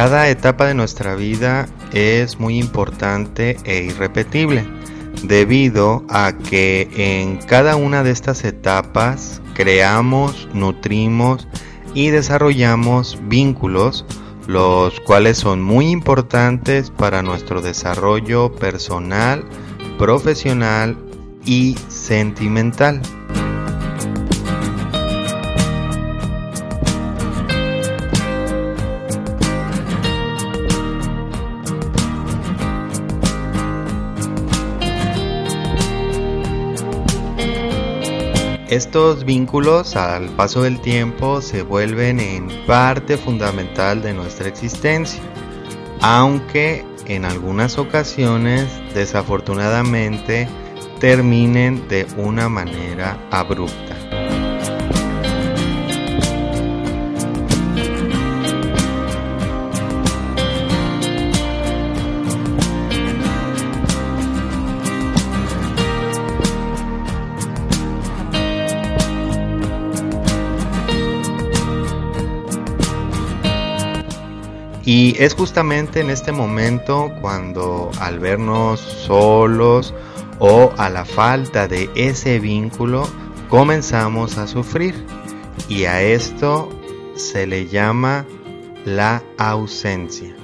Cada etapa de nuestra vida es muy importante e irrepetible, debido a que en cada una de estas etapas creamos, nutrimos y desarrollamos vínculos, los cuales son muy importantes para nuestro desarrollo personal, profesional y sentimental. Estos vínculos al paso del tiempo se vuelven en parte fundamental de nuestra existencia, aunque en algunas ocasiones desafortunadamente terminen de una manera abrupta. Y es justamente en este momento cuando al vernos solos o a la falta de ese vínculo comenzamos a sufrir. Y a esto se le llama la ausencia.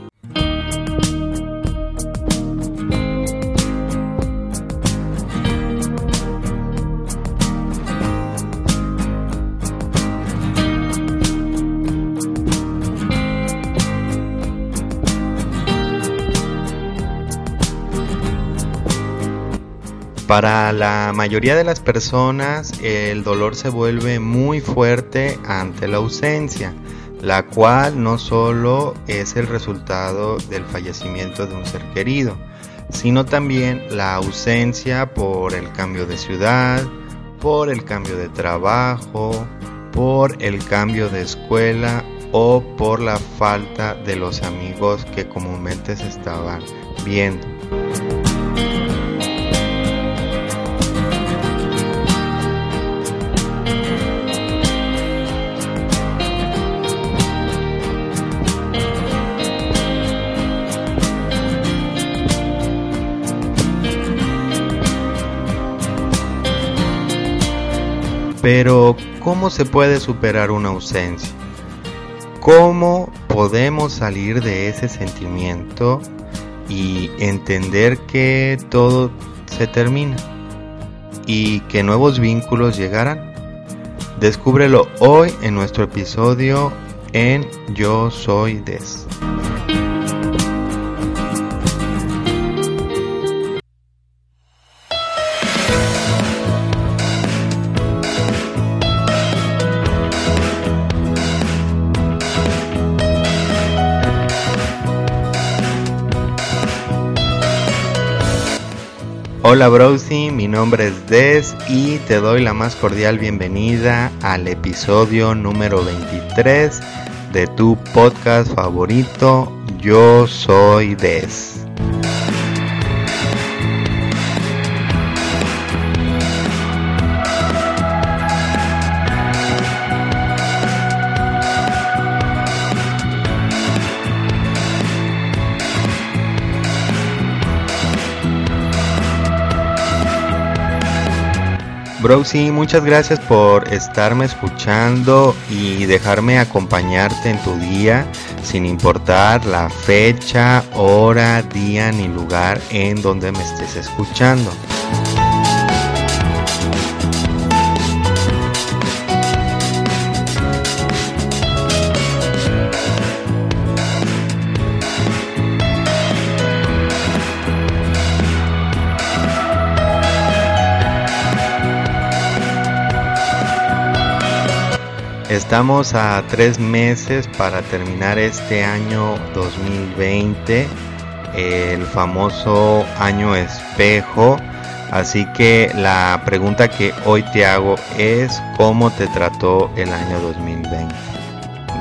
Para la mayoría de las personas el dolor se vuelve muy fuerte ante la ausencia, la cual no solo es el resultado del fallecimiento de un ser querido, sino también la ausencia por el cambio de ciudad, por el cambio de trabajo, por el cambio de escuela o por la falta de los amigos que comúnmente se estaban viendo. Pero, ¿cómo se puede superar una ausencia? ¿Cómo podemos salir de ese sentimiento y entender que todo se termina y que nuevos vínculos llegarán? Descúbrelo hoy en nuestro episodio en Yo Soy Des. Hola Browsy, mi nombre es Des y te doy la más cordial bienvenida al episodio número 23 de tu podcast favorito, Yo Soy Des. Browsy, muchas gracias por estarme escuchando y dejarme acompañarte en tu día, sin importar la fecha, hora, día ni lugar en donde me estés escuchando. Estamos a tres meses para terminar este año 2020, el famoso año espejo. Así que la pregunta que hoy te hago es ¿cómo te trató el año 2020?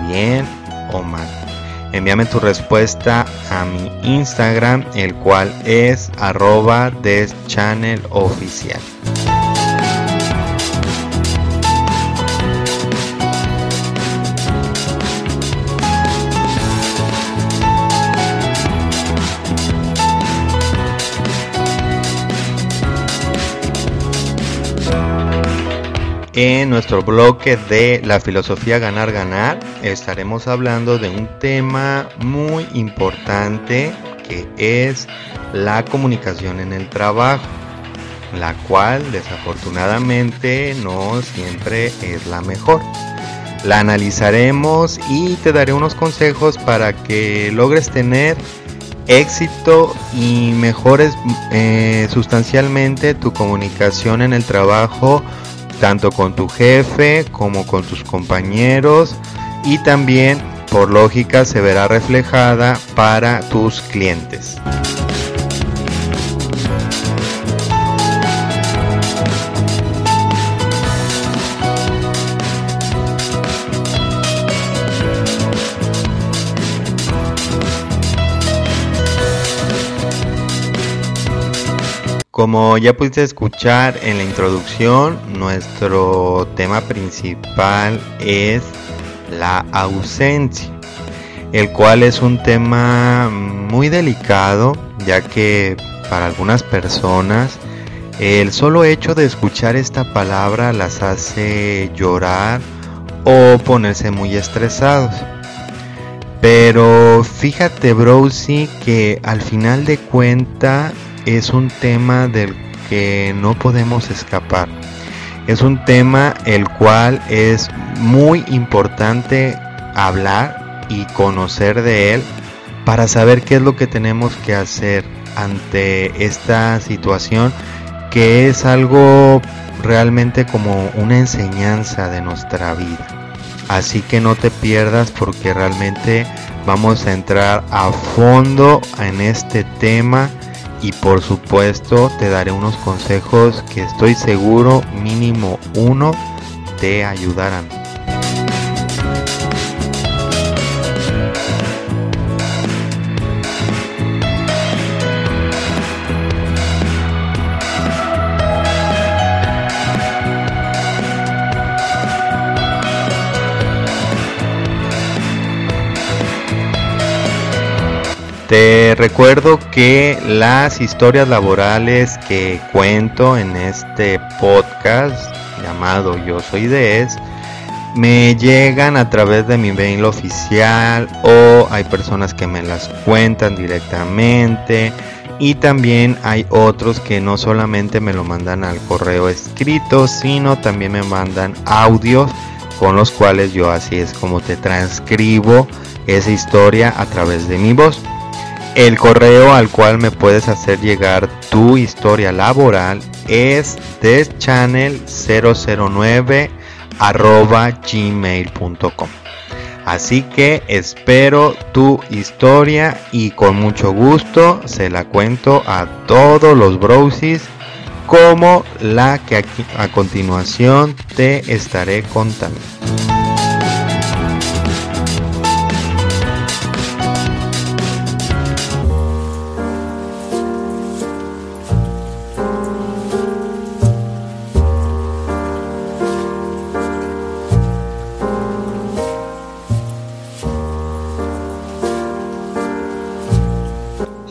¿Bien o mal? Envíame tu respuesta a mi Instagram, el cual es arroba oficial. En nuestro bloque de la filosofía ganar ganar estaremos hablando de un tema muy importante que es la comunicación en el trabajo, la cual desafortunadamente no siempre es la mejor. La analizaremos y te daré unos consejos para que logres tener éxito y mejores eh, sustancialmente tu comunicación en el trabajo tanto con tu jefe como con tus compañeros y también por lógica se verá reflejada para tus clientes. Como ya pudiste escuchar en la introducción, nuestro tema principal es la ausencia, el cual es un tema muy delicado, ya que para algunas personas el solo hecho de escuchar esta palabra las hace llorar o ponerse muy estresados. Pero fíjate, Browsy, que al final de cuenta es un tema del que no podemos escapar. Es un tema el cual es muy importante hablar y conocer de él para saber qué es lo que tenemos que hacer ante esta situación que es algo realmente como una enseñanza de nuestra vida. Así que no te pierdas porque realmente vamos a entrar a fondo en este tema y por supuesto te daré unos consejos que estoy seguro mínimo uno te ayudarán. Te recuerdo que las historias laborales que cuento en este podcast llamado Yo Soy Es me llegan a través de mi mail oficial o hay personas que me las cuentan directamente y también hay otros que no solamente me lo mandan al correo escrito sino también me mandan audios con los cuales yo así es como te transcribo esa historia a través de mi voz. El correo al cual me puedes hacer llegar tu historia laboral es deschannel009 gmail.com. Así que espero tu historia y con mucho gusto se la cuento a todos los browsies como la que aquí a continuación te estaré contando.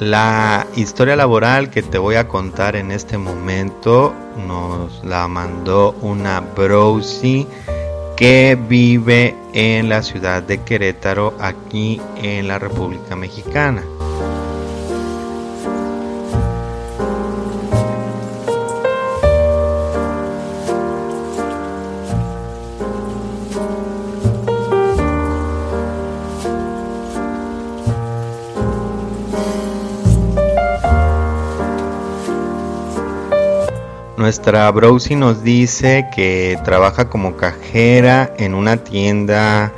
La historia laboral que te voy a contar en este momento nos la mandó una Browsy que vive en la ciudad de Querétaro, aquí en la República Mexicana. Nuestra Browsy nos dice que trabaja como cajera en una tienda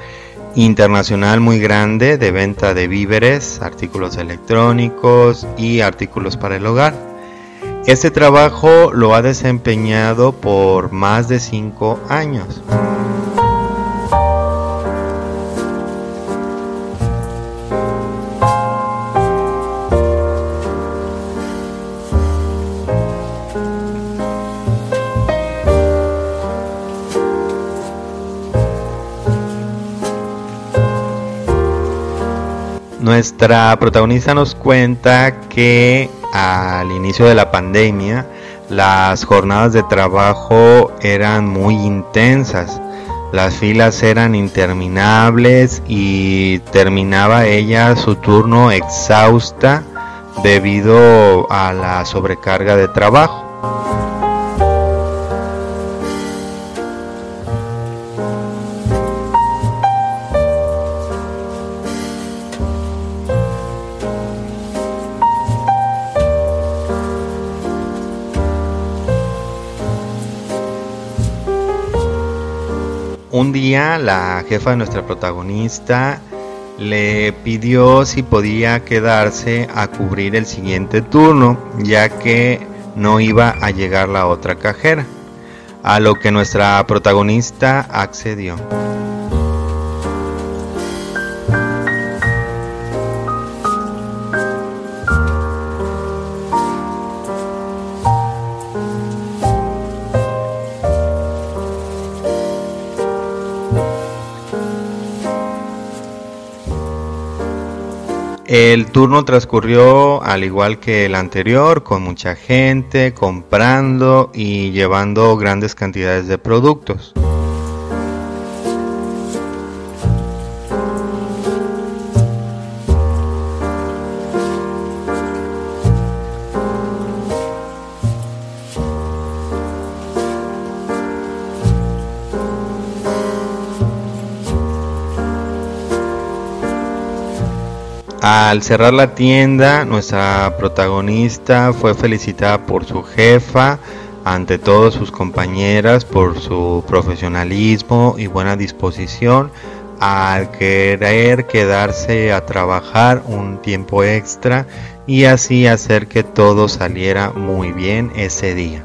internacional muy grande de venta de víveres, artículos electrónicos y artículos para el hogar. Este trabajo lo ha desempeñado por más de 5 años. Nuestra protagonista nos cuenta que al inicio de la pandemia Las jornadas de trabajo eran muy intensas, las filas eran interminables y terminaba ella su turno exhausta debido a la sobrecarga de trabajo. Un día la jefa de nuestra protagonista le pidió si podía quedarse a cubrir el siguiente turno, ya que no iba a llegar la otra cajera, a lo que nuestra protagonista accedió. El turno transcurrió al igual que el anterior, con mucha gente comprando y llevando grandes cantidades de productos. Al cerrar la tienda, nuestra protagonista fue felicitada por su jefa, ante todas sus compañeras, por su profesionalismo y buena disposición al querer quedarse a trabajar un tiempo extra y así hacer que todo saliera muy bien ese día.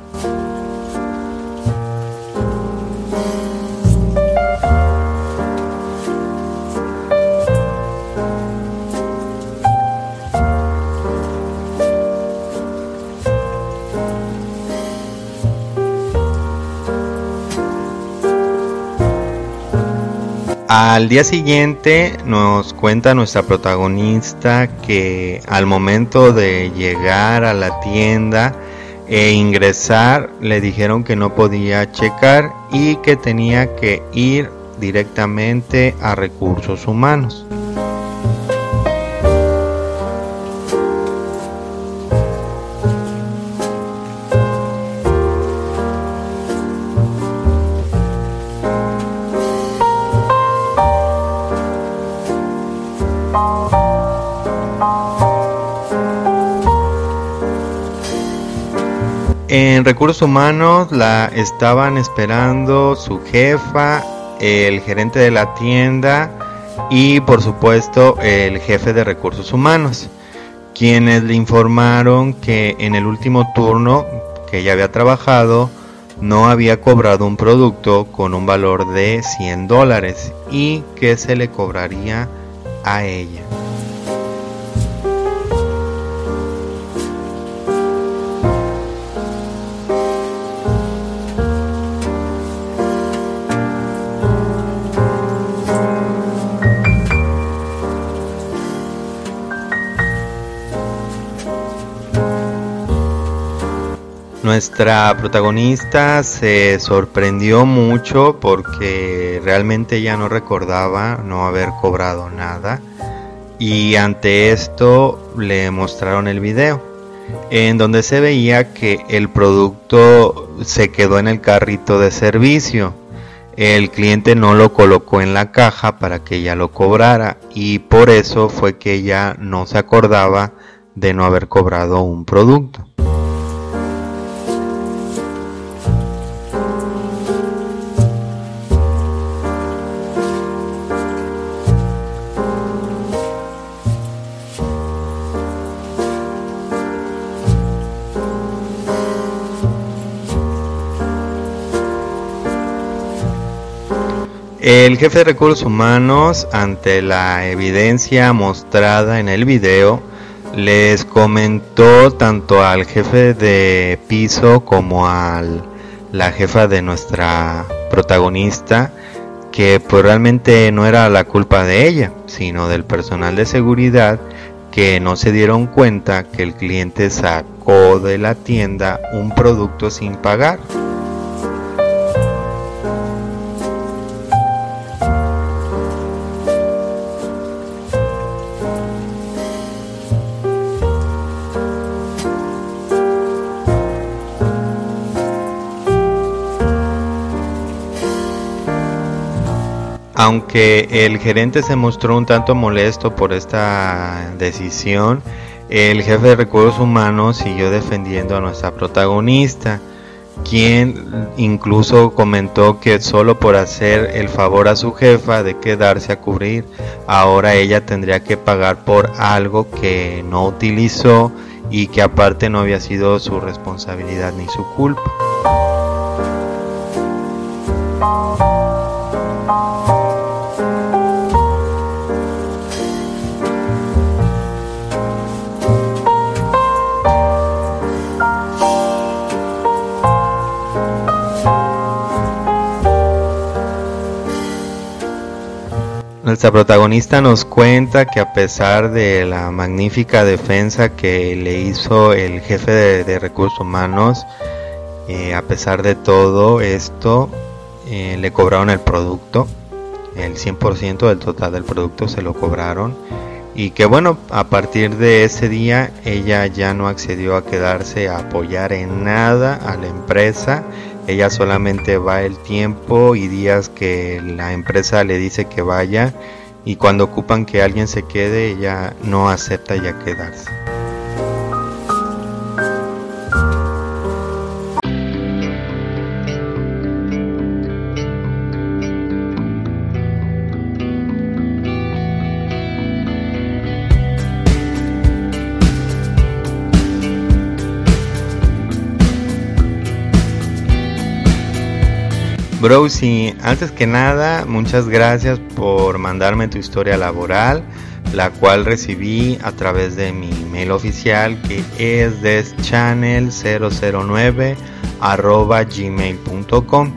Al día siguiente nos cuenta nuestra protagonista que al momento de llegar a la tienda e ingresar le dijeron que no podía checar y que tenía que ir directamente a recursos humanos. Recursos humanos la estaban esperando su jefa, el gerente de la tienda y por supuesto el jefe de recursos humanos, quienes le informaron que en el último turno que ella había trabajado no había cobrado un producto con un valor de 100 dólares y que se le cobraría a ella. Nuestra protagonista se sorprendió mucho porque realmente ella no recordaba no haber cobrado nada y ante esto le mostraron el video en donde se veía que el producto se quedó en el carrito de servicio. El cliente no lo colocó en la caja para que ella lo cobrara y por eso fue que ella no se acordaba de no haber cobrado un producto. El jefe de recursos humanos, ante la evidencia mostrada en el video, les comentó tanto al jefe de piso como a la jefa de nuestra protagonista que pues realmente no era la culpa de ella, sino del personal de seguridad que no se dieron cuenta que el cliente sacó de la tienda un producto sin pagar. Aunque el gerente se mostró un tanto molesto por esta decisión, el jefe de recursos humanos siguió defendiendo a nuestra protagonista, quien incluso comentó que solo por hacer el favor a su jefa de quedarse a cubrir, ahora ella tendría que pagar por algo que no utilizó y que aparte no había sido su responsabilidad ni su culpa. Nuestra protagonista nos cuenta que a pesar de la magnífica defensa que le hizo el jefe de, recursos humanos, eh, a pesar de todo esto, eh, le cobraron el producto, el 100% del total del producto se lo cobraron. Y que bueno, a partir de ese día ella ya no accedió a quedarse a apoyar en nada a la empresa ella solamente va el tiempo y días que la empresa le dice que vaya y cuando ocupan que alguien se quede ella no acepta ya quedarse. Browsy, antes que nada, muchas gracias por mandarme tu historia laboral, la cual recibí a través de mi mail oficial que es deschannel009 gmail.com.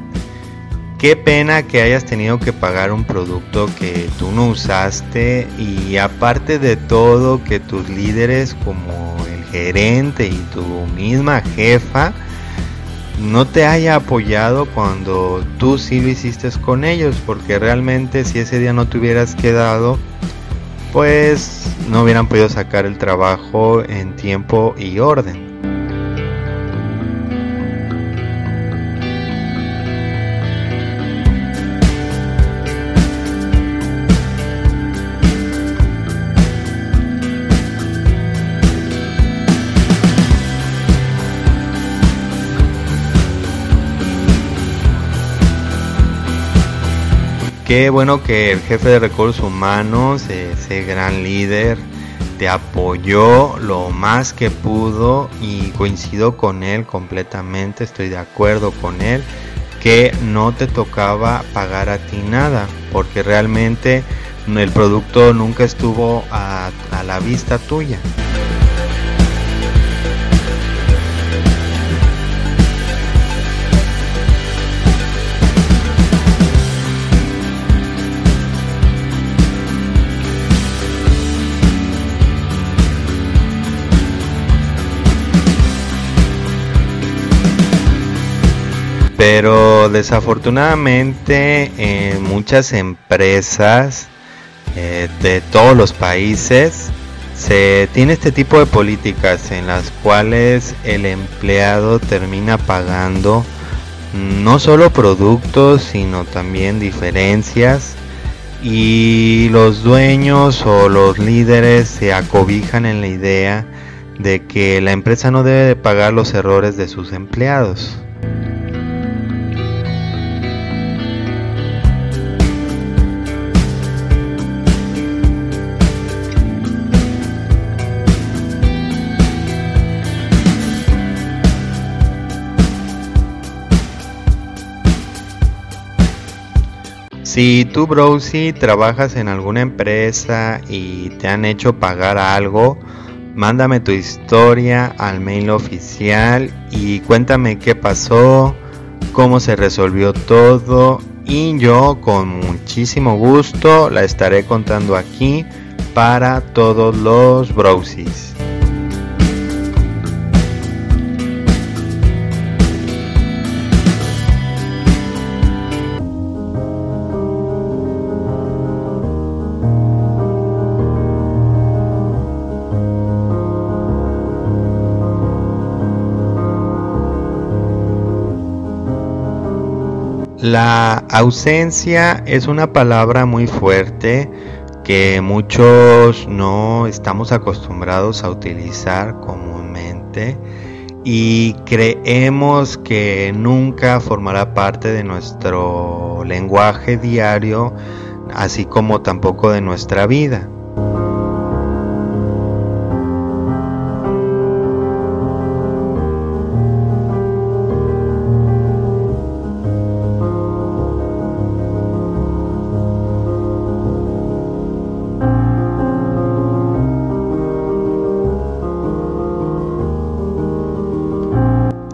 Qué pena que hayas tenido que pagar un producto que tú no usaste y aparte de todo que tus líderes como el gerente y tu misma jefa no te haya apoyado cuando tú sí lo hiciste con ellos, porque realmente si ese día no te hubieras quedado, pues no hubieran podido sacar el trabajo en tiempo y orden. Qué bueno que el jefe de recursos humanos, ese gran líder, te apoyó lo más que pudo y coincido con él completamente, estoy de acuerdo con él, que no te tocaba pagar a ti nada, porque realmente el producto nunca estuvo a, a la vista tuya. Pero desafortunadamente en muchas empresas eh, de todos los países se tiene este tipo de políticas en las cuales el empleado termina pagando no solo productos sino también diferencias y los dueños o los líderes se acobijan en la idea de que la empresa no debe de pagar los errores de sus empleados. Si tú, Browsy, trabajas en alguna empresa y te han hecho pagar algo, mándame tu historia al mail oficial y cuéntame qué pasó, cómo se resolvió todo y yo con muchísimo gusto la estaré contando aquí para todos los browsies. La ausencia es una palabra muy fuerte que muchos no estamos acostumbrados a utilizar comúnmente y creemos que nunca formará parte de nuestro lenguaje diario, así como tampoco de nuestra vida.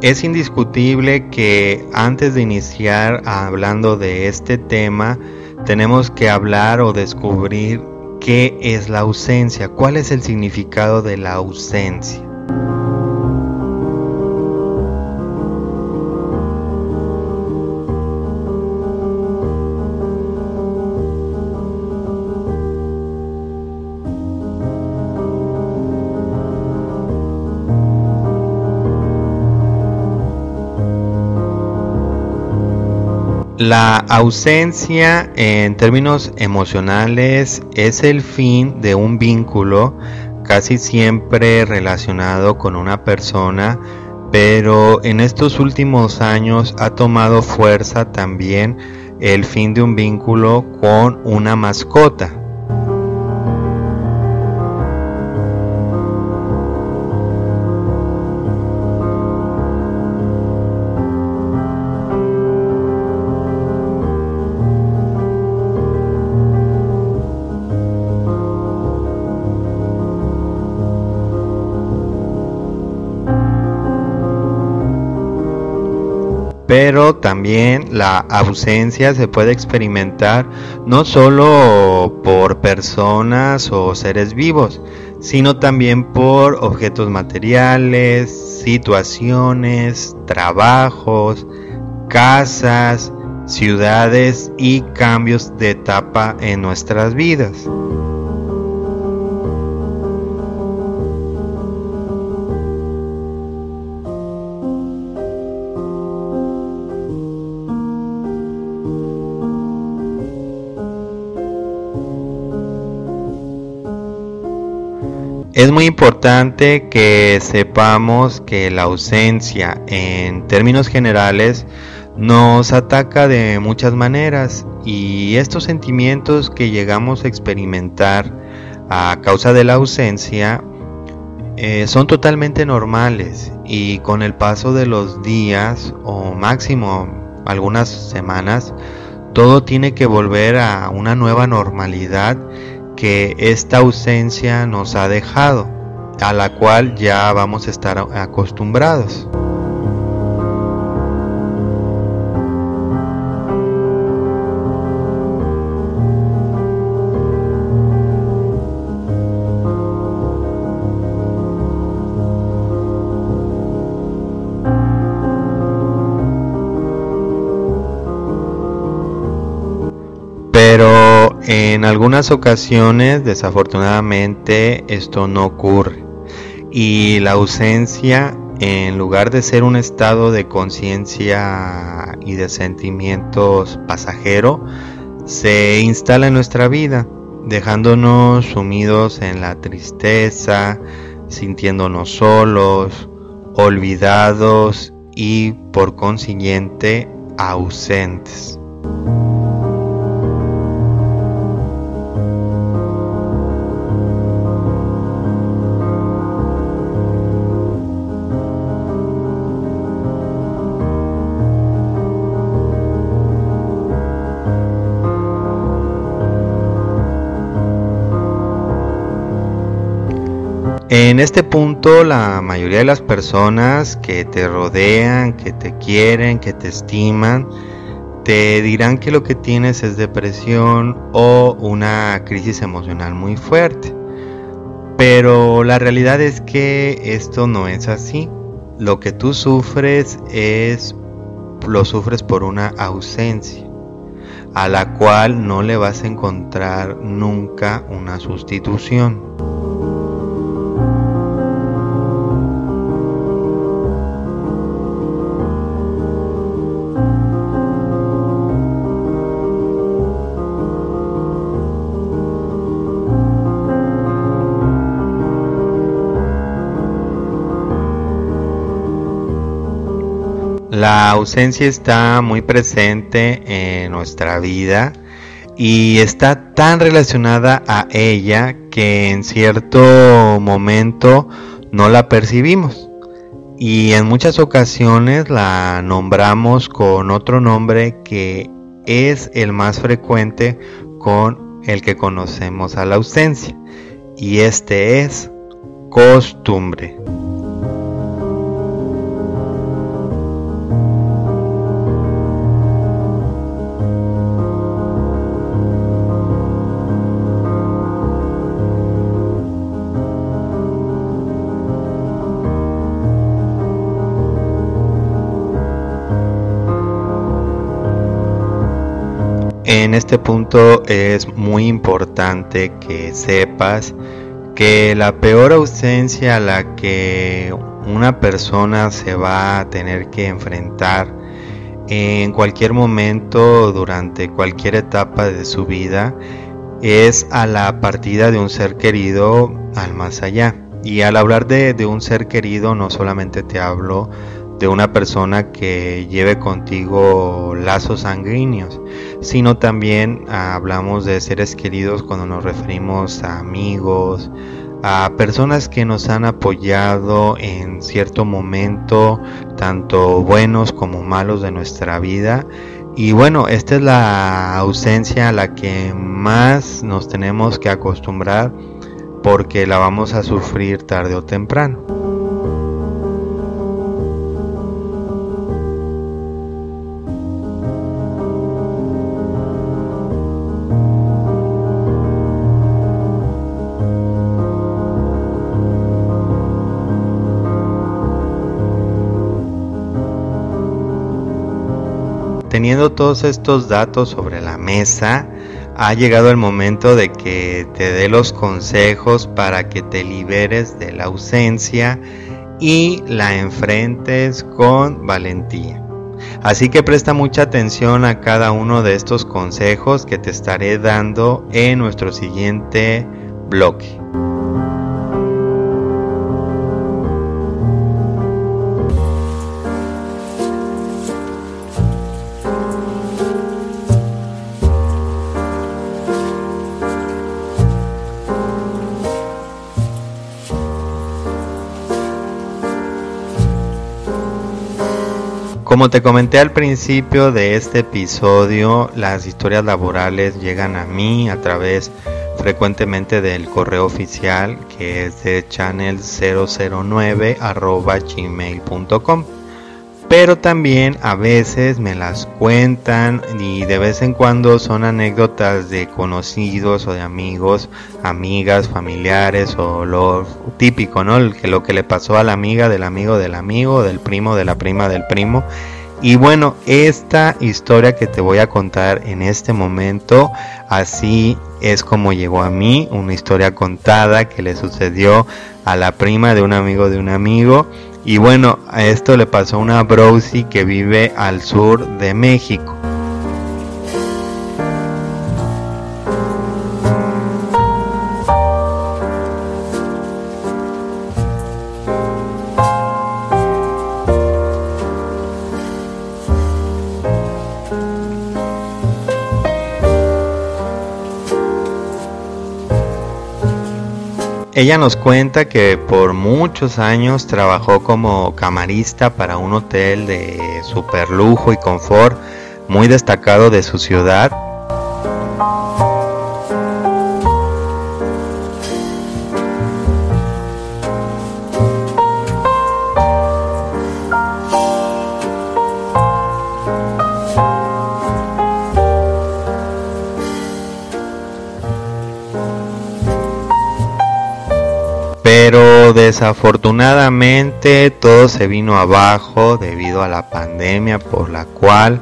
Es indiscutible que antes de iniciar hablando de este tema, tenemos que hablar o descubrir qué es la ausencia, cuál es el significado de la ausencia. La ausencia en términos emocionales es el fin de un vínculo casi siempre relacionado con una persona, pero en estos últimos años ha tomado fuerza también el fin de un vínculo con una mascota. También la ausencia se puede experimentar no solo por personas o seres vivos, sino también por objetos materiales, situaciones, trabajos, casas, ciudades y cambios de etapa en nuestras vidas. Es muy importante que sepamos que la ausencia en términos generales nos ataca de muchas maneras y estos sentimientos que llegamos a experimentar a causa de la ausencia eh, son totalmente normales y con el paso de los días o máximo algunas semanas todo tiene que volver a una nueva normalidad que esta ausencia nos ha dejado, a la cual ya vamos a estar acostumbrados. En algunas ocasiones, desafortunadamente, esto no ocurre. Y la ausencia, en lugar de ser un estado de conciencia y de sentimientos pasajero, se instala en nuestra vida, dejándonos sumidos en la tristeza, sintiéndonos solos, olvidados y por consiguiente ausentes. En este punto la mayoría de las personas que te rodean, que te quieren, que te estiman, te dirán que lo que tienes es depresión o una crisis emocional muy fuerte. Pero la realidad es que esto no es así. Lo que tú sufres es lo sufres por una ausencia a la cual no le vas a encontrar nunca una sustitución. La ausencia está muy presente en nuestra vida y está tan relacionada a ella que en cierto momento no la percibimos y en muchas ocasiones la nombramos con otro nombre que es el más frecuente con el que conocemos a la ausencia y este es costumbre. Este punto es muy importante que sepas que la peor ausencia a la que una persona se va a tener que enfrentar en cualquier momento durante cualquier etapa de su vida es a la partida de un ser querido al más allá. Y al hablar de, de un ser querido no solamente te hablo de una persona que lleve contigo lazos sanguíneos, sino también ah, hablamos de seres queridos cuando nos referimos a amigos, a personas que nos han apoyado en cierto momento, tanto buenos como malos de nuestra vida. Y bueno, esta es la ausencia a la que más nos tenemos que acostumbrar porque la vamos a sufrir tarde o temprano. Teniendo todos estos datos sobre la mesa, ha llegado el momento de que te dé los consejos para que te liberes de la ausencia y la enfrentes con valentía. Así que presta mucha atención a cada uno de estos consejos que te estaré dando en nuestro siguiente bloque. Como te comenté al principio de este episodio, las historias laborales llegan a mí a través frecuentemente del correo oficial que es de channel009 gmail.com pero también a veces me las cuentan y de vez en cuando son anécdotas de conocidos o de amigos, amigas, familiares o lo típico, ¿no? Lo que le pasó a la amiga del amigo del amigo, del primo de la prima del primo. Y bueno, esta historia que te voy a contar en este momento, así es como llegó a mí, una historia contada que le sucedió a la prima de un amigo de un amigo y bueno, a esto le pasó a una Browsy que vive al sur de México. Ella nos cuenta que por muchos años trabajó como camarista para un hotel de super lujo y confort muy destacado de su ciudad desafortunadamente todo se vino abajo debido a la pandemia por la cual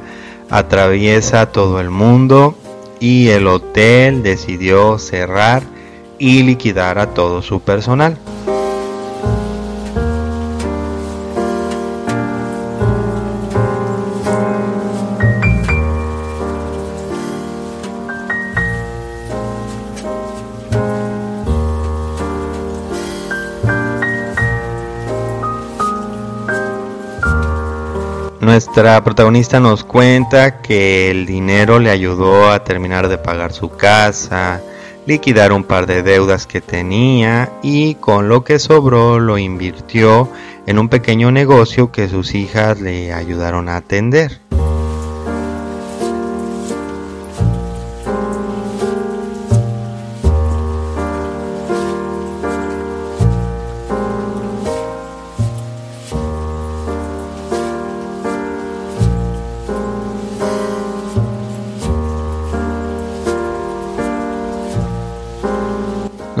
atraviesa todo el mundo y el hotel decidió cerrar y liquidar a todo su personal. Nuestra protagonista nos cuenta que el dinero le ayudó a terminar de pagar su casa, liquidar un par de deudas que tenía y con lo que sobró lo invirtió en un pequeño negocio que sus hijas le ayudaron a atender.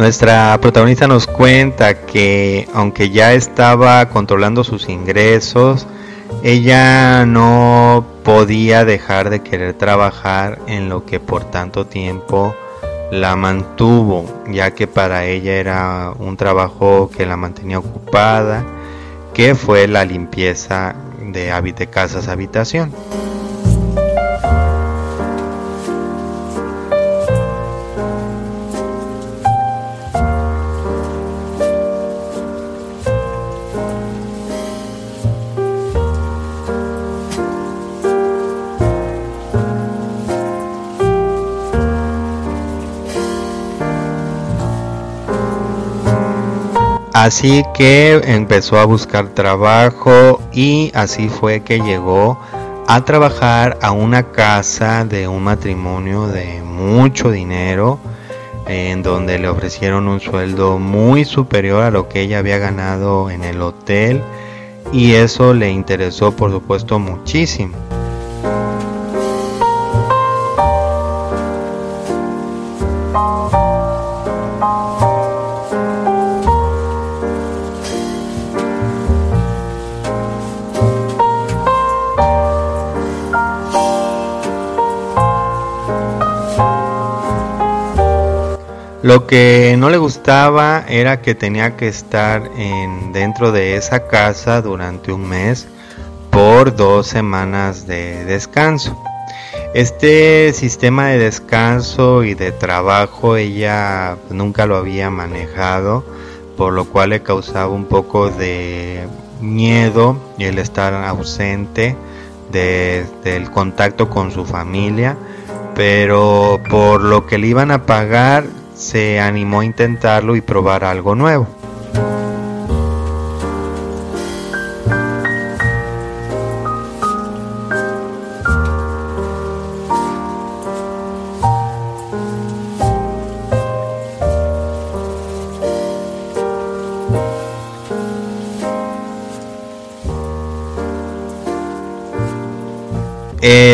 Nuestra protagonista nos cuenta que aunque ya estaba controlando sus ingresos, ella no podía dejar de querer trabajar en lo que por tanto tiempo la mantuvo, ya que para ella era un trabajo que la mantenía ocupada, que fue la limpieza de, de casas habitación. Así que empezó a buscar trabajo y así fue que llegó a trabajar a una casa de un matrimonio de mucho dinero, en donde le ofrecieron un sueldo muy superior a lo que ella había ganado en el hotel y eso le interesó por supuesto muchísimo. Lo que no le gustaba era que tenía que estar en, dentro de esa casa durante un mes por dos semanas de descanso. Este sistema de descanso y de trabajo ella nunca lo había manejado, por lo cual le causaba un poco de miedo el estar ausente del contacto con su familia, pero por lo que le iban a pagar se animó a intentarlo y probar algo nuevo.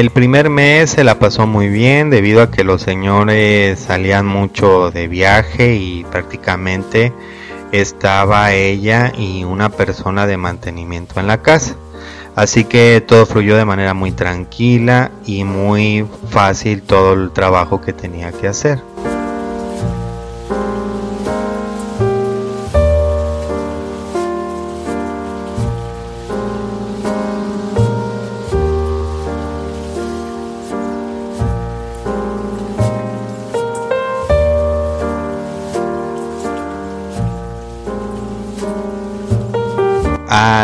El primer mes se la pasó muy bien debido a que los señores salían mucho de viaje y prácticamente estaba ella y una persona de mantenimiento en la casa. Así que todo fluyó de manera muy tranquila y muy fácil todo el trabajo que tenía que hacer.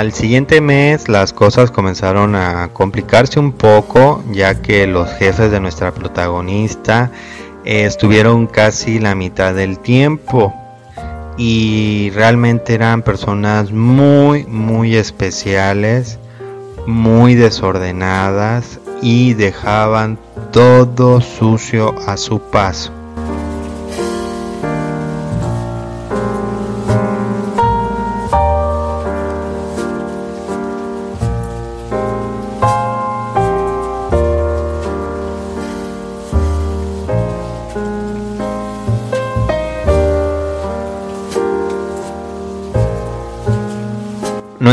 Al siguiente mes las cosas comenzaron a complicarse un poco ya que los jefes de nuestra protagonista estuvieron casi la mitad del tiempo y realmente eran personas muy muy especiales, muy desordenadas y dejaban todo sucio a su paso.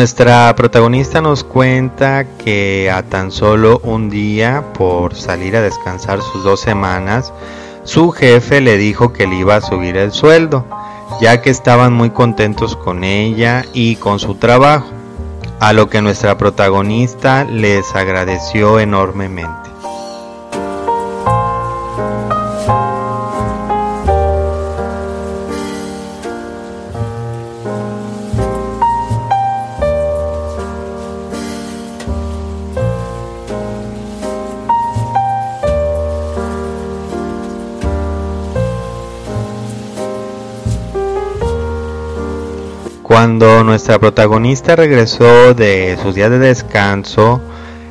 Nuestra protagonista nos cuenta que a tan solo un día por salir a descansar sus dos semanas, su jefe le dijo que le iba a subir el sueldo, ya que estaban muy contentos con ella y con su trabajo, a lo que nuestra protagonista les agradeció enormemente. Cuando nuestra protagonista regresó de sus días de descanso,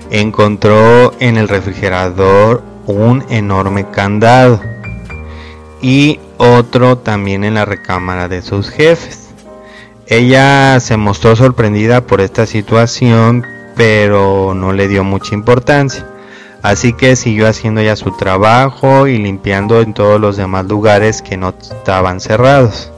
encontró en el refrigerador un enorme candado y otro también en la recámara de sus jefes. Ella se mostró sorprendida por esta situación, pero no le dio mucha importancia. Así que siguió haciendo ya su trabajo y limpiando en todos los demás lugares que no estaban cerrados.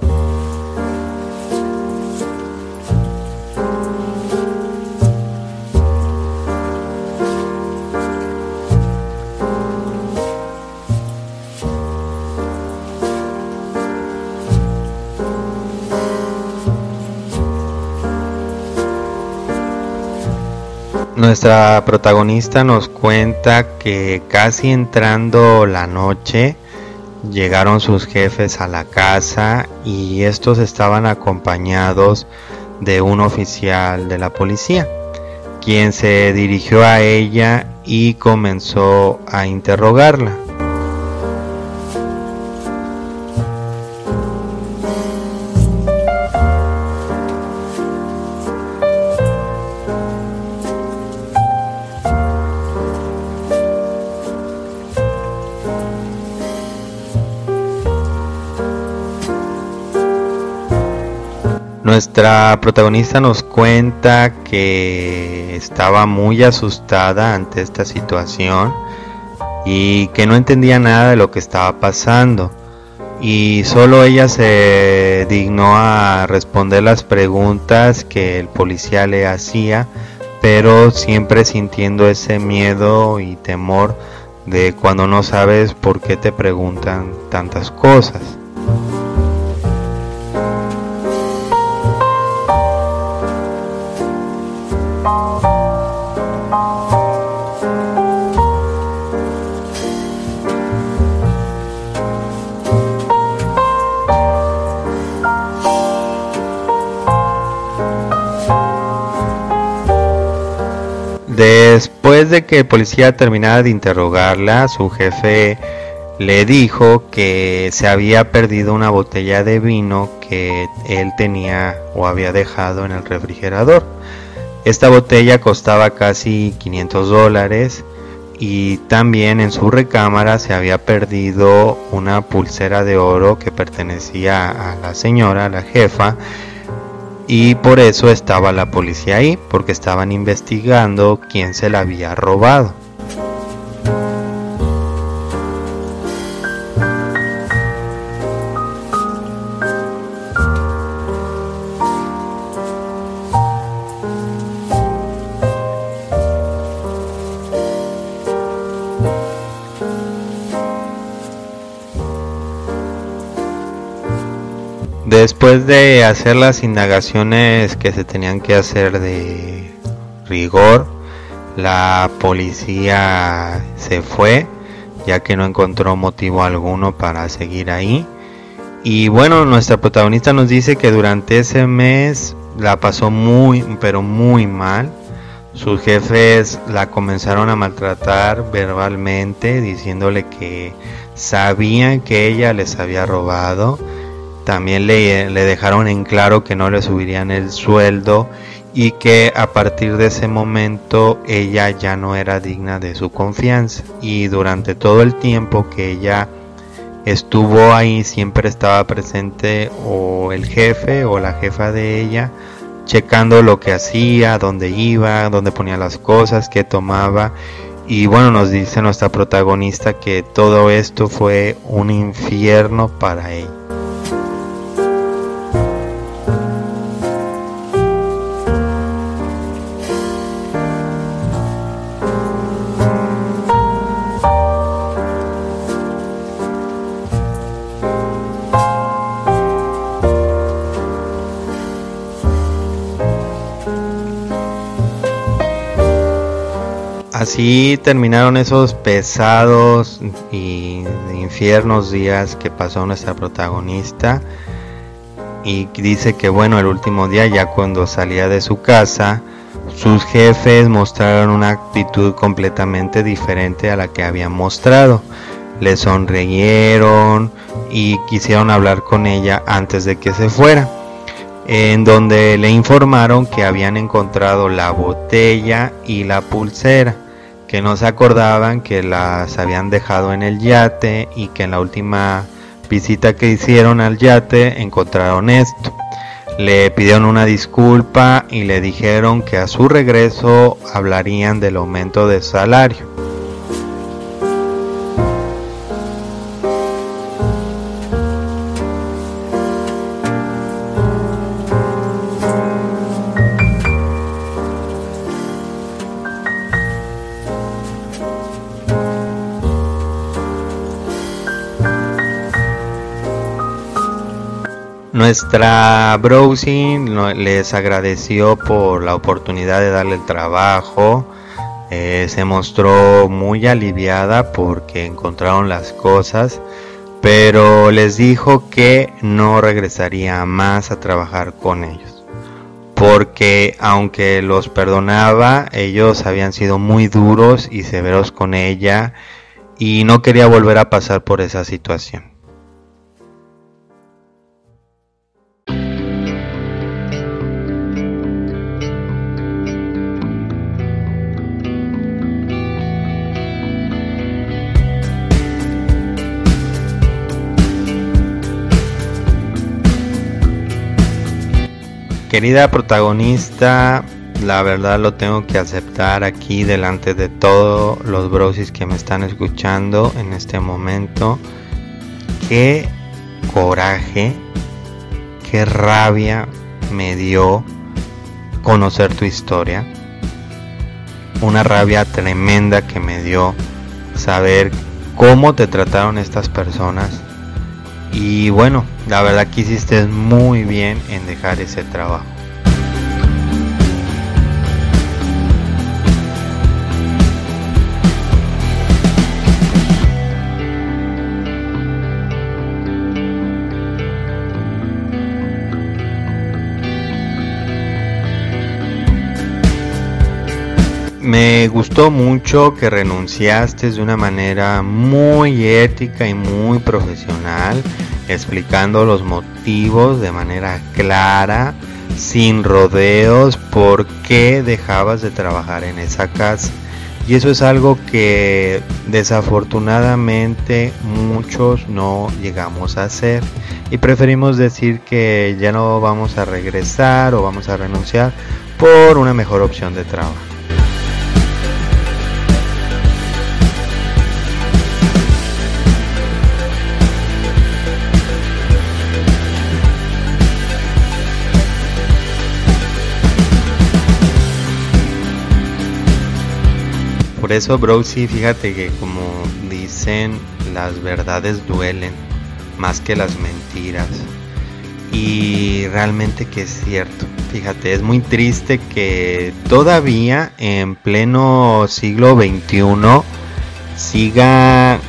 Nuestra protagonista nos cuenta que casi entrando la noche llegaron sus jefes a la casa y estos estaban acompañados de un oficial de la policía, quien se dirigió a ella y comenzó a interrogarla. Nuestra protagonista nos cuenta que estaba muy asustada ante esta situación y que no entendía nada de lo que estaba pasando y solo ella se dignó a responder las preguntas que el policía le hacía, pero siempre sintiendo ese miedo y temor de cuando no sabes por qué te preguntan tantas cosas. Después de que el policía terminara de interrogarla, su jefe le dijo que se había perdido una botella de vino que él tenía o había dejado en el refrigerador. Esta botella costaba casi 500 dólares y también en su recámara se había perdido una pulsera de oro que pertenecía a la señora, la jefa, y por eso estaba la policía ahí, porque estaban investigando quién se la había robado. Después de hacer las indagaciones que se tenían que hacer de rigor, la policía se fue ya que no encontró motivo alguno para seguir ahí. Y bueno, nuestra protagonista nos dice que durante ese mes la pasó muy, pero muy mal. Sus jefes la comenzaron a maltratar verbalmente, diciéndole que sabían que ella les había robado también le, dejaron en claro que no le subirían el sueldo y que a partir de ese momento ella ya no era digna de su confianza y durante todo el tiempo que ella estuvo ahí siempre estaba presente o el jefe o la jefa de ella checando lo que hacía, dónde iba, dónde ponía las cosas, qué tomaba y bueno nos dice nuestra protagonista que todo esto fue un infierno para ella. Así terminaron esos pesados y infiernos días que pasó nuestra protagonista. Y dice que bueno, el último día ya cuando salía de su casa, sus jefes mostraron una actitud completamente diferente a la que habían mostrado. Le sonrieron y quisieron hablar con ella antes de que se fuera en donde le informaron que habían encontrado la botella y la pulsera, que no se acordaban que las habían dejado en el yate y que en la última visita que hicieron al yate encontraron esto. Le pidieron una disculpa y le dijeron que a su regreso hablarían del aumento de salario. Nuestra browsing les agradeció por la oportunidad de darle el trabajo. Eh, se mostró muy aliviada porque encontraron las cosas, pero les dijo que no regresaría más a trabajar con ellos. Porque aunque los perdonaba, ellos habían sido muy duros y severos con ella y no quería volver a pasar por esa situación. Querida protagonista, la verdad lo tengo que aceptar aquí delante de todos los brosis que me están escuchando en este momento. Qué coraje, qué rabia me dio conocer tu historia. Una rabia tremenda que me dio saber cómo te trataron estas personas y bueno, la verdad que hiciste muy bien en dejar ese trabajo. Me gustó mucho que renunciaste de una manera muy ética y muy profesional, explicando los motivos de manera clara, sin rodeos, por qué dejabas de trabajar en esa casa. Y eso es algo que desafortunadamente muchos no llegamos a hacer. Y preferimos decir que ya no vamos a regresar o vamos a renunciar por una mejor opción de trabajo. Por eso, Browsy, fíjate que como dicen, las verdades duelen más que las mentiras. Y realmente que es cierto. Fíjate, es muy triste que todavía en pleno siglo XXI siga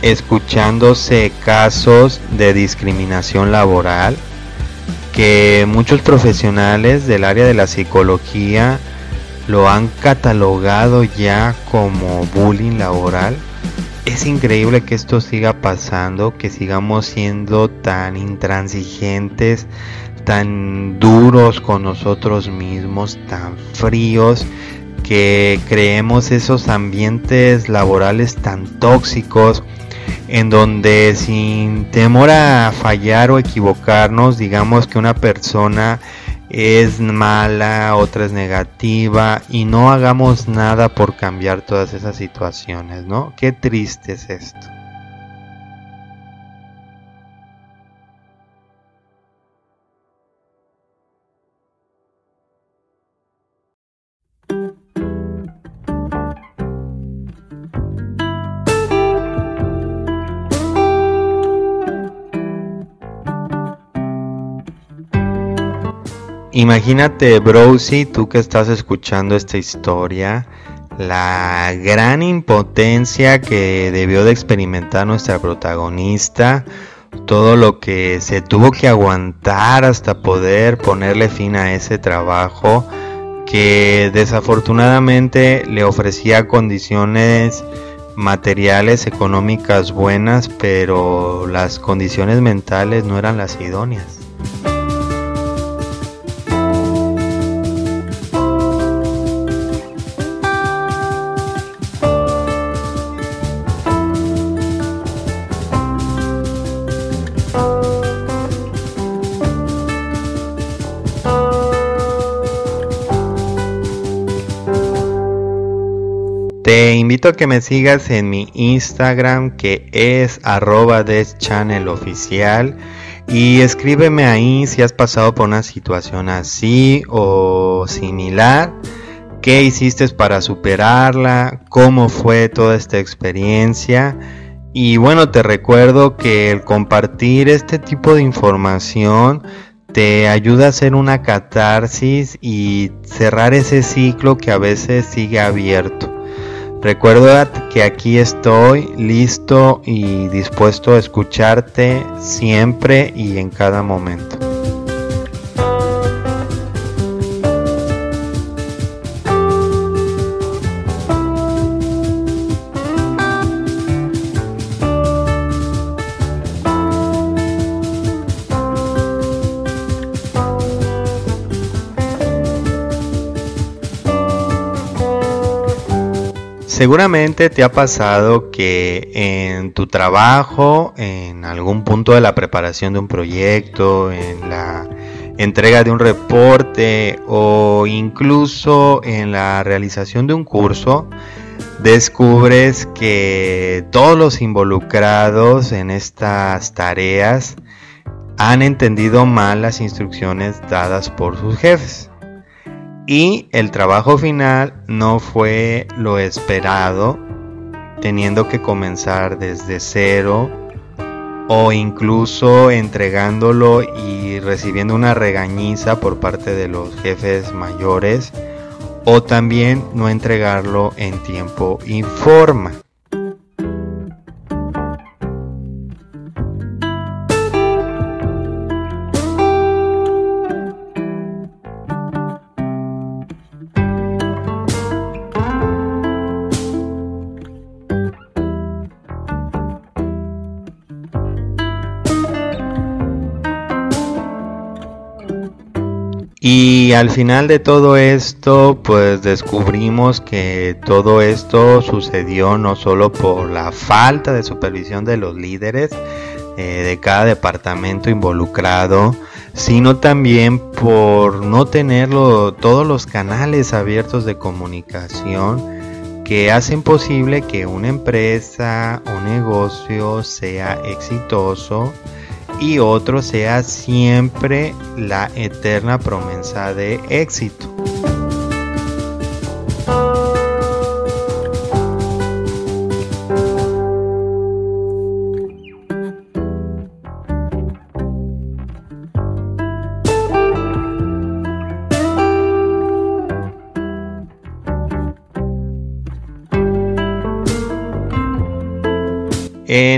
escuchándose casos de discriminación laboral que muchos profesionales del área de la psicología lo han catalogado ya como bullying laboral. Es increíble que esto siga pasando, que sigamos siendo tan intransigentes, tan duros con nosotros mismos, tan fríos, que creemos esos ambientes laborales tan tóxicos, en donde sin temor a fallar o equivocarnos, digamos que una persona es mala, otra es negativa y no hagamos nada por cambiar todas esas situaciones, ¿no? Qué triste es esto. Imagínate, Browsy, tú que estás escuchando esta historia, la gran impotencia que debió de experimentar nuestra protagonista, todo lo que se tuvo que aguantar hasta poder ponerle fin a ese trabajo que desafortunadamente le ofrecía condiciones materiales, económicas buenas, pero las condiciones mentales no eran las idóneas. Te invito a que me sigas en mi Instagram que es arroba oficial y escríbeme ahí si has pasado por una situación así o similar, qué hiciste para superarla, cómo fue toda esta experiencia. Y bueno, te recuerdo que el compartir este tipo de información te ayuda a hacer una catarsis y cerrar ese ciclo que a veces sigue abierto. Recuerda que aquí estoy listo y dispuesto a escucharte siempre y en cada momento. Seguramente te ha pasado que en tu trabajo, en algún punto de la preparación de un proyecto, en la entrega de un reporte o incluso en la realización de un curso, descubres que todos los involucrados en estas tareas han entendido mal las instrucciones dadas por sus jefes y el trabajo final no fue lo esperado, teniendo que comenzar desde cero o incluso entregándolo y recibiendo una regañiza por parte de los jefes mayores o también no entregarlo en tiempo y forma. Y al final de todo esto, pues descubrimos que todo esto sucedió no solo por la falta de supervisión de los líderes eh, de cada departamento involucrado, sino también por no tener todos los canales abiertos de comunicación que hacen posible que una empresa o negocio sea exitoso y otro sea siempre la eterna promesa de éxito.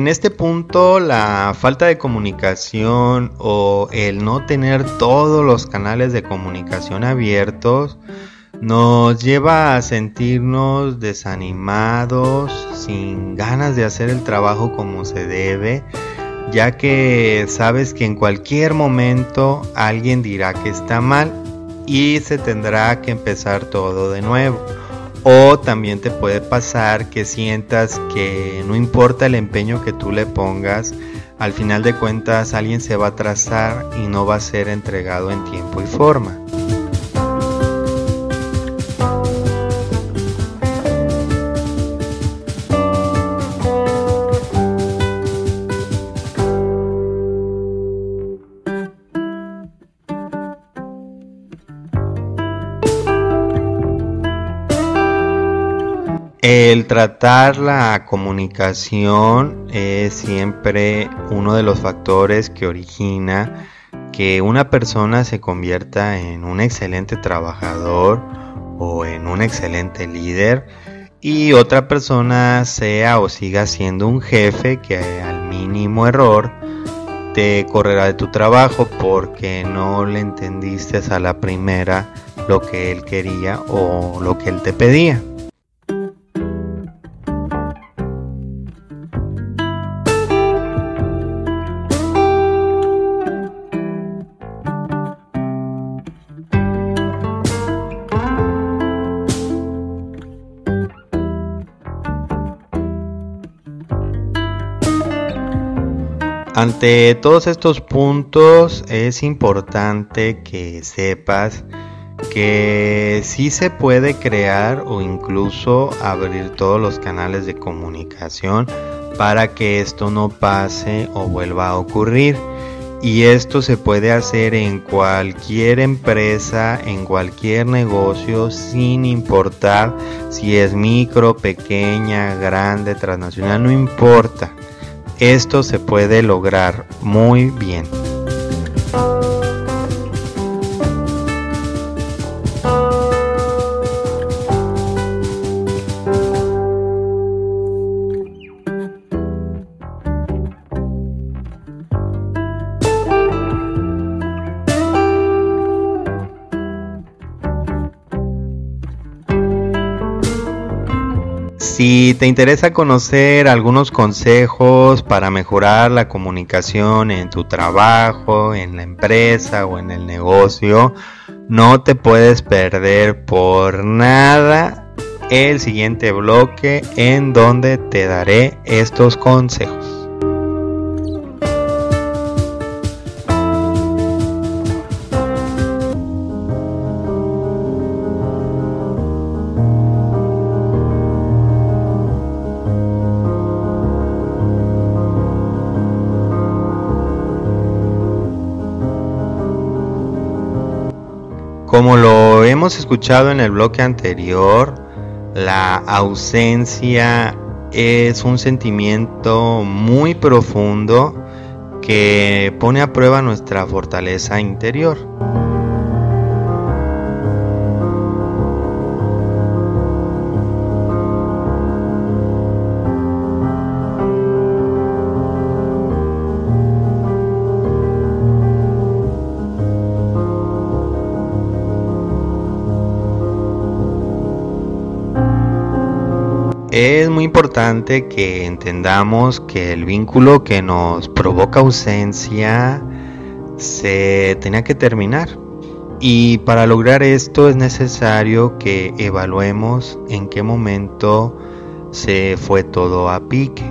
En este punto, la falta de comunicación o el no tener todos los canales de comunicación abiertos nos lleva a sentirnos desanimados, sin ganas de hacer el trabajo como se debe, ya que sabes que en cualquier momento alguien dirá que está mal y se tendrá que empezar todo de nuevo. O también te puede pasar que sientas que no importa el empeño que tú le pongas, al final de cuentas alguien se va a trazar y no va a ser entregado en tiempo y forma. Tratar la comunicación es siempre uno de los factores que origina que una persona se convierta en un excelente trabajador o en un excelente líder y otra persona sea o siga siendo un jefe que al mínimo error te correrá de tu trabajo porque no le entendiste a la primera lo que él quería o lo que él te pedía. Ante todos estos puntos es importante que sepas que sí se puede crear o incluso abrir todos los canales de comunicación para que esto no pase o vuelva a ocurrir. Y esto se puede hacer en cualquier empresa, en cualquier negocio, sin importar si es micro, pequeña, grande, transnacional, no importa. Esto se puede lograr muy bien. Si te interesa conocer algunos consejos para mejorar la comunicación en tu trabajo, en la empresa o en el negocio, no te puedes perder por nada el siguiente bloque en donde te daré estos consejos. Como lo hemos escuchado en el bloque anterior, la ausencia es un sentimiento muy profundo que pone a prueba nuestra fortaleza interior. Muy importante que entendamos que el vínculo que nos provoca ausencia se tenía que terminar. Y para lograr esto es necesario que evaluemos en qué momento se fue todo a pique.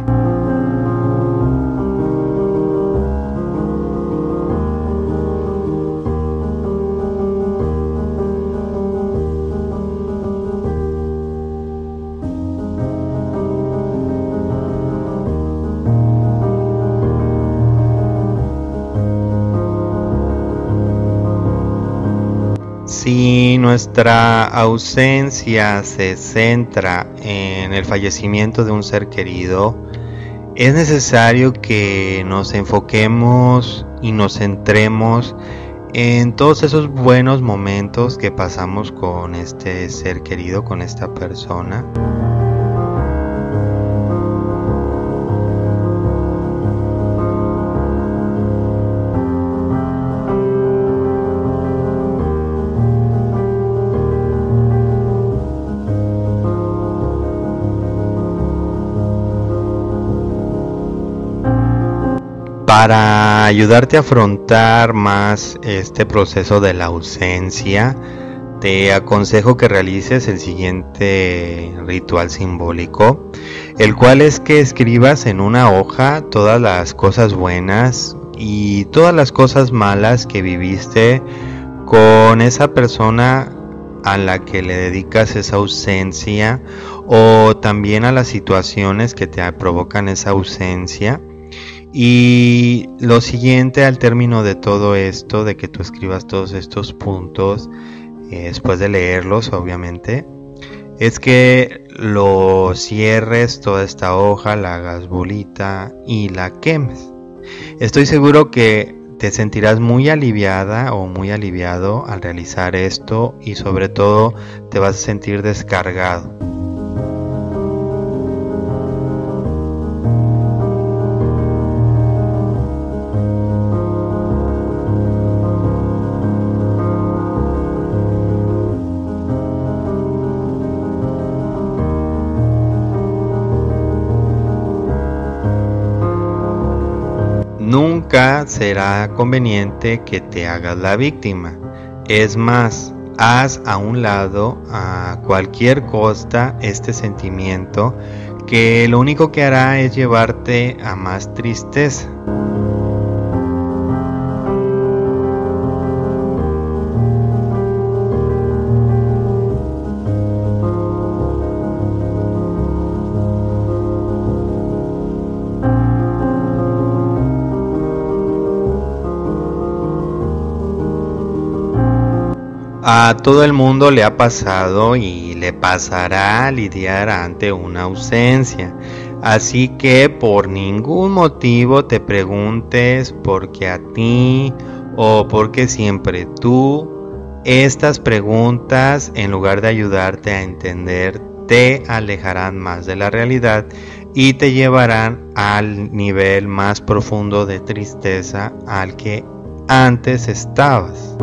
Si nuestra ausencia se centra en el fallecimiento de un ser querido, es necesario que nos enfoquemos y nos centremos en todos esos buenos momentos que pasamos con este ser querido, con esta persona. Para ayudarte a afrontar más este proceso de la ausencia, te aconsejo que realices el siguiente ritual simbólico, el cual es que escribas en una hoja todas las cosas buenas y todas las cosas malas que viviste con esa persona a la que le dedicas esa ausencia o también a las situaciones que te provocan esa ausencia y lo siguiente al término de todo esto, de que tú escribas todos estos puntos, eh, después de leerlos obviamente, es que lo cierres toda esta hoja, la hagas bolita y la quemes. Estoy seguro que te sentirás muy aliviada o muy aliviado al realizar esto y sobre todo te vas a sentir descargado. Será conveniente que te hagas la víctima. Es más, haz a un lado a cualquier costa este sentimiento que lo único que hará es llevarte a más tristeza. A todo el mundo le ha pasado y le pasará lidiar ante una ausencia. Así que por ningún motivo te preguntes por qué a ti o por qué siempre tú. Estas preguntas, en lugar de ayudarte a entender, te alejarán más de la realidad y te llevarán al nivel más profundo de tristeza al que antes estabas.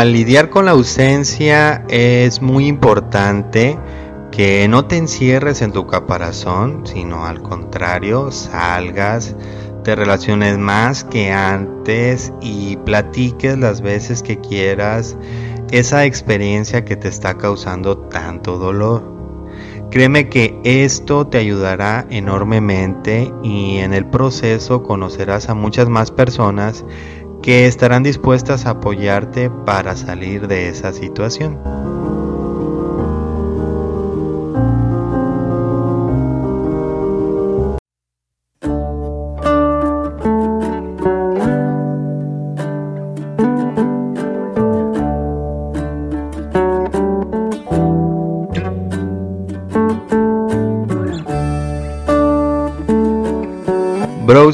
Al lidiar con la ausencia es muy importante que no te encierres en tu caparazón, sino al contrario, salgas, te relaciones más que antes y platiques las veces que quieras esa experiencia que te está causando tanto dolor. Créeme que esto te ayudará enormemente y en el proceso conocerás a muchas más personas que estarán dispuestas a apoyarte para salir de esa situación.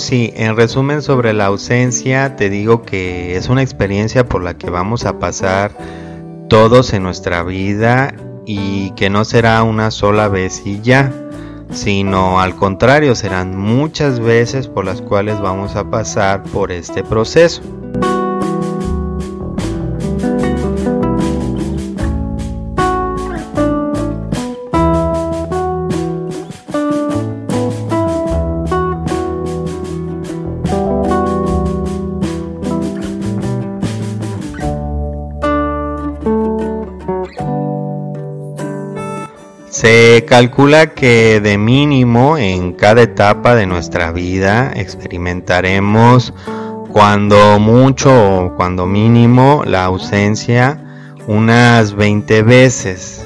Browsy, en resumen sobre la ausencia, te digo que es una experiencia por la que vamos a pasar todos en nuestra vida y que no será una sola vez y ya, sino al contrario, serán muchas veces por las cuales vamos a pasar por este proceso. Calcula que de mínimo en cada etapa de nuestra vida experimentaremos cuando mucho o cuando mínimo la ausencia unas 20 veces.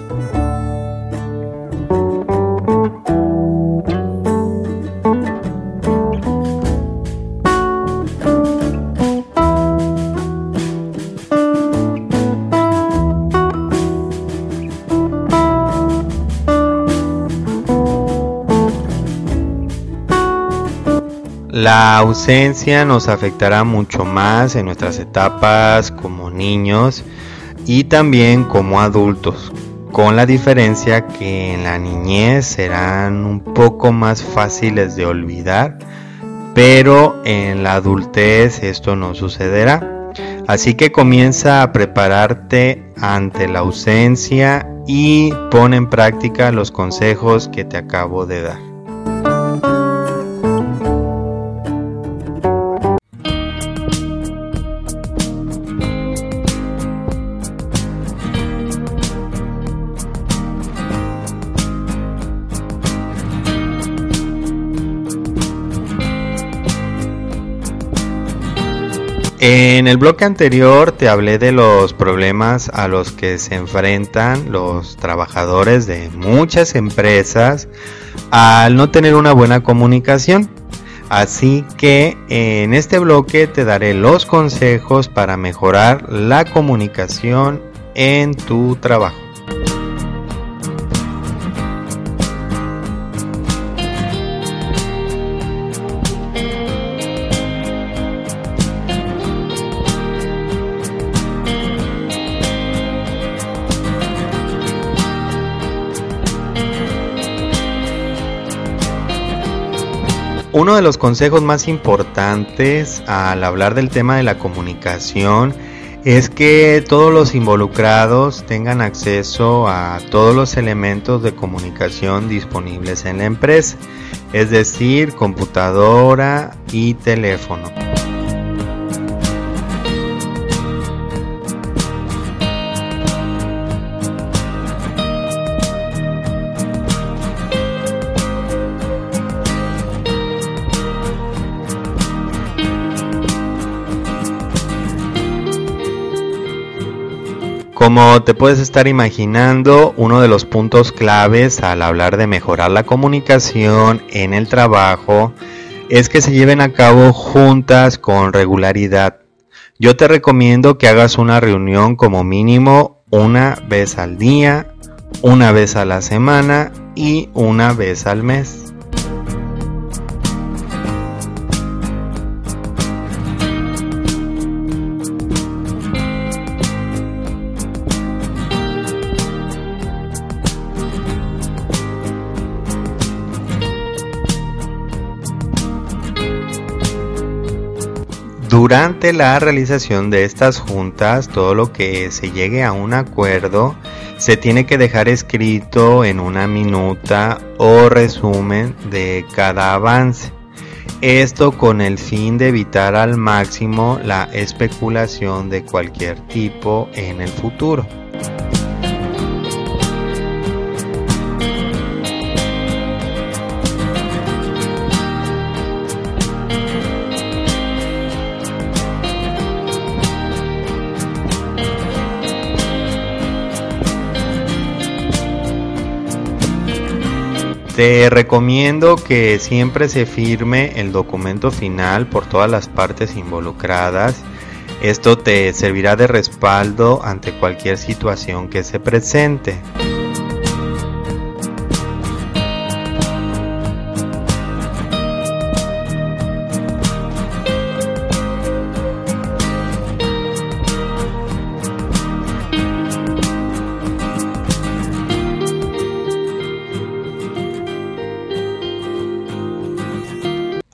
La ausencia nos afectará mucho más en nuestras etapas como niños y también como adultos, con la diferencia que en la niñez serán un poco más fáciles de olvidar, pero en la adultez esto no sucederá. Así que comienza a prepararte ante la ausencia y pon en práctica los consejos que te acabo de dar. En el bloque anterior te hablé de los problemas a los que se enfrentan los trabajadores de muchas empresas al no tener una buena comunicación. Así que en este bloque te daré los consejos para mejorar la comunicación en tu trabajo. Uno de los consejos más importantes al hablar del tema de la comunicación es que todos los involucrados tengan acceso a todos los elementos de comunicación disponibles en la empresa, es decir, computadora y teléfono. Como te puedes estar imaginando, uno de los puntos claves al hablar de mejorar la comunicación en el trabajo es que se lleven a cabo juntas con regularidad. Yo te recomiendo que hagas una reunión como mínimo una vez al día, una vez a la semana y una vez al mes. Durante la realización de estas juntas, todo lo que se llegue a un acuerdo se tiene que dejar escrito en una minuta o resumen de cada avance. Esto con el fin de evitar al máximo la especulación de cualquier tipo en el futuro. Te recomiendo que siempre se firme el documento final por todas las partes involucradas. Esto te servirá de respaldo ante cualquier situación que se presente.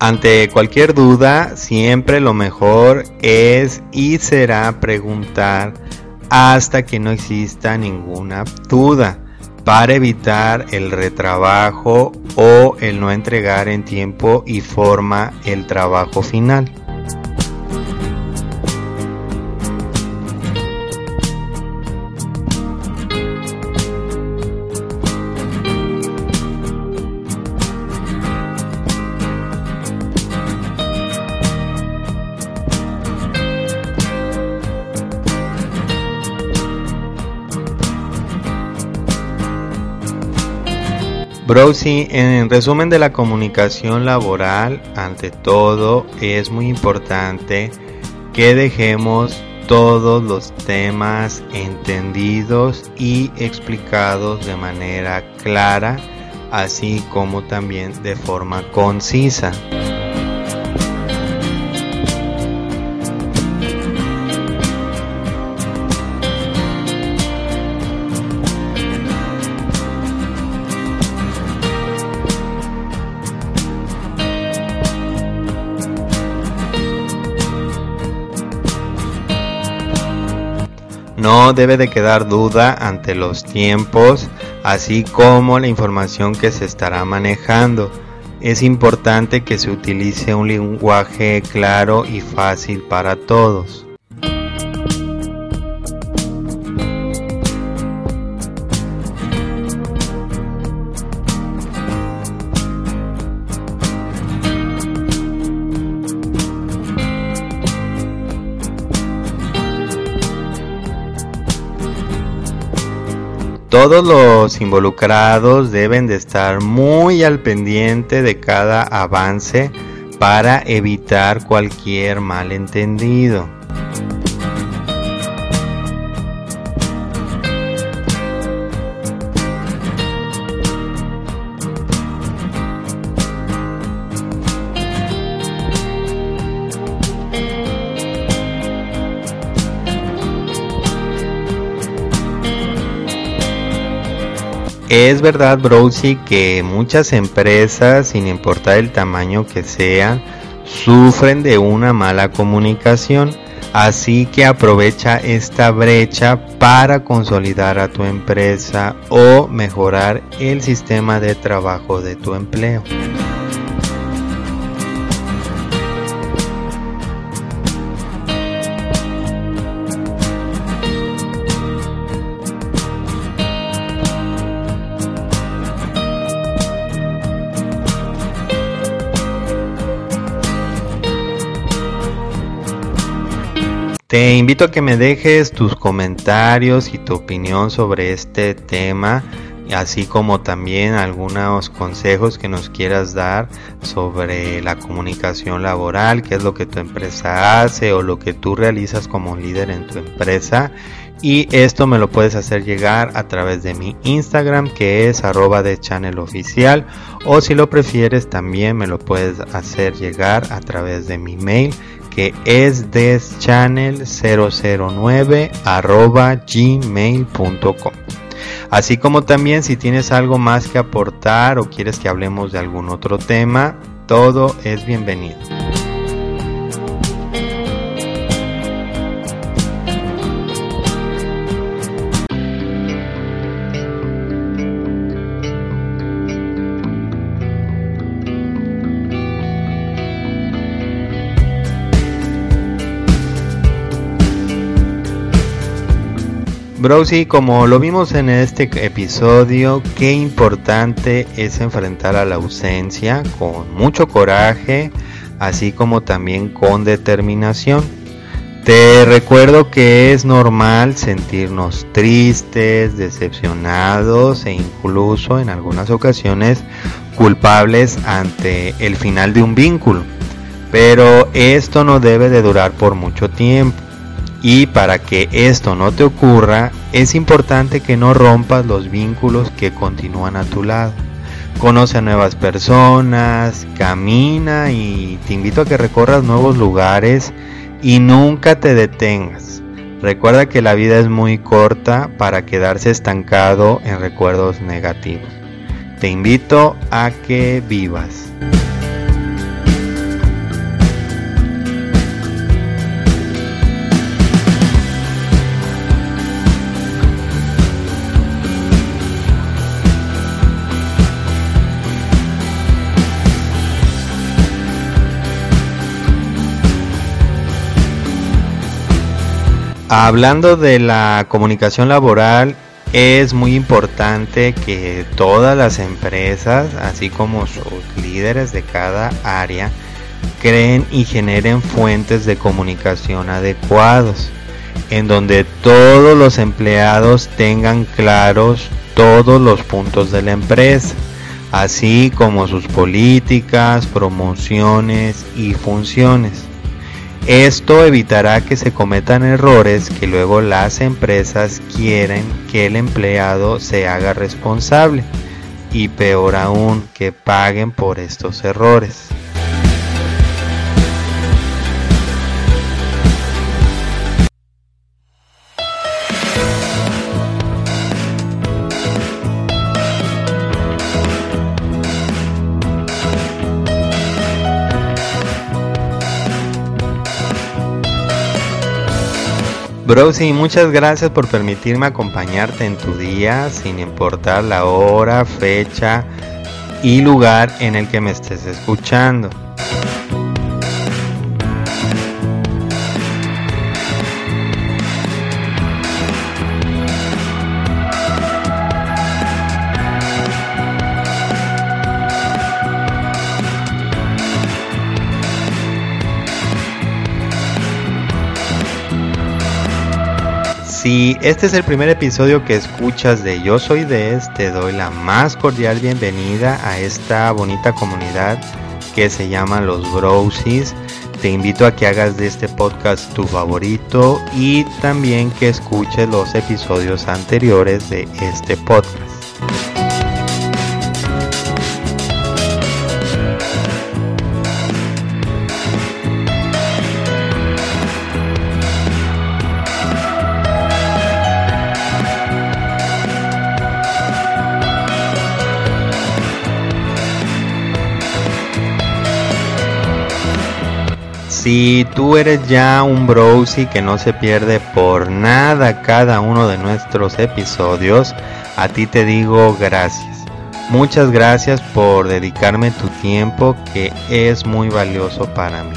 Ante cualquier duda, siempre lo mejor es y será preguntar hasta que no exista ninguna duda para evitar el retrabajo o el no entregar en tiempo y forma el trabajo final. Browsing, en resumen de la comunicación laboral, ante todo es muy importante que dejemos todos los temas entendidos y explicados de manera clara, así como también de forma concisa. No debe de quedar duda ante los tiempos, así como la información que se estará manejando. Es importante que se utilice un lenguaje claro y fácil para todos. Todos los involucrados deben de estar muy al pendiente de cada avance para evitar cualquier malentendido. Es verdad, Browsy, que muchas empresas, sin importar el tamaño que sean, sufren de una mala comunicación. Así que aprovecha esta brecha para consolidar a tu empresa o mejorar el sistema de trabajo de tu empleo. Te invito a que me dejes tus comentarios y tu opinión sobre este tema, así como también algunos consejos que nos quieras dar sobre la comunicación laboral, qué es lo que tu empresa hace o lo que tú realizas como líder en tu empresa. Y esto me lo puedes hacer llegar a través de mi Instagram que es arroba de channel oficial o si lo prefieres también me lo puedes hacer llegar a través de mi mail que es deschannel009 arroba gmail.com. Así como también si tienes algo más que aportar o quieres que hablemos de algún otro tema, todo es bienvenido. Browsy, como lo vimos en este episodio, qué importante es enfrentar a la ausencia con mucho coraje, así como también con determinación. Te recuerdo que es normal sentirnos tristes, decepcionados e incluso en algunas ocasiones culpables ante el final de un vínculo. Pero esto no debe de durar por mucho tiempo. Y para que esto no te ocurra, es importante que no rompas los vínculos que continúan a tu lado. Conoce a nuevas personas, camina y te invito a que recorras nuevos lugares y nunca te detengas. Recuerda que la vida es muy corta para quedarse estancado en recuerdos negativos. Te invito a que vivas. Hablando de la comunicación laboral, es muy importante que todas las empresas, así como sus líderes de cada área, creen y generen fuentes de comunicación adecuados, en donde todos los empleados tengan claros todos los puntos de la empresa, así como sus políticas, promociones y funciones. Esto evitará que se cometan errores que luego las empresas quieren que el empleado se haga responsable y peor aún que paguen por estos errores. Browsy, muchas gracias por permitirme acompañarte en tu día sin importar la hora, fecha y lugar en el que me estés escuchando. Si este es el primer episodio que escuchas de Yo Soy Des, te doy la más cordial bienvenida a esta bonita comunidad que se llama Los Browsies. Te invito a que hagas de este podcast tu favorito y también que escuches los episodios anteriores de este podcast. Si tú eres ya un browsy que no se pierde por nada cada uno de nuestros episodios, a ti te digo gracias. Muchas gracias por dedicarme tu tiempo que es muy valioso para mí.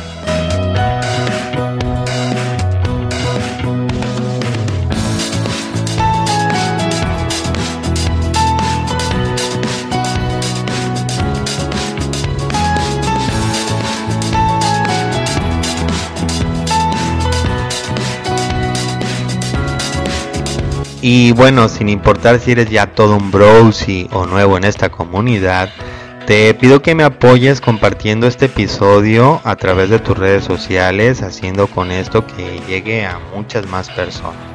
Y bueno, sin importar si eres ya todo un browsy o nuevo en esta comunidad, te pido que me apoyes compartiendo este episodio a través de tus redes sociales, haciendo con esto que llegue a muchas más personas.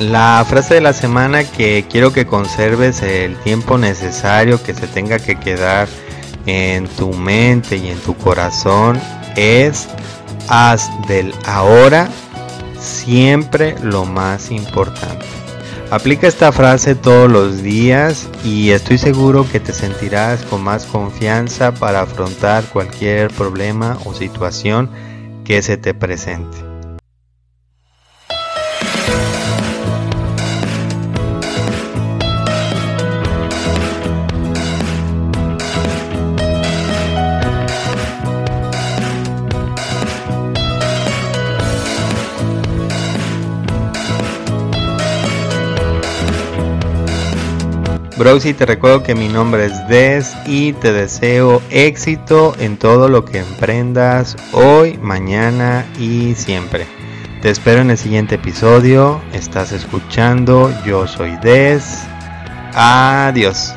La frase de la semana que quiero que conserves el tiempo necesario que se tenga que quedar en tu mente y en tu corazón es haz del ahora siempre lo más importante. Aplica esta frase todos los días y estoy seguro que te sentirás con más confianza para afrontar cualquier problema o situación que se te presente. Browsy, te recuerdo que mi nombre es Des y te deseo éxito en todo lo que emprendas hoy, mañana y siempre. Te espero en el siguiente episodio. Estás escuchando, yo soy Des. Adiós.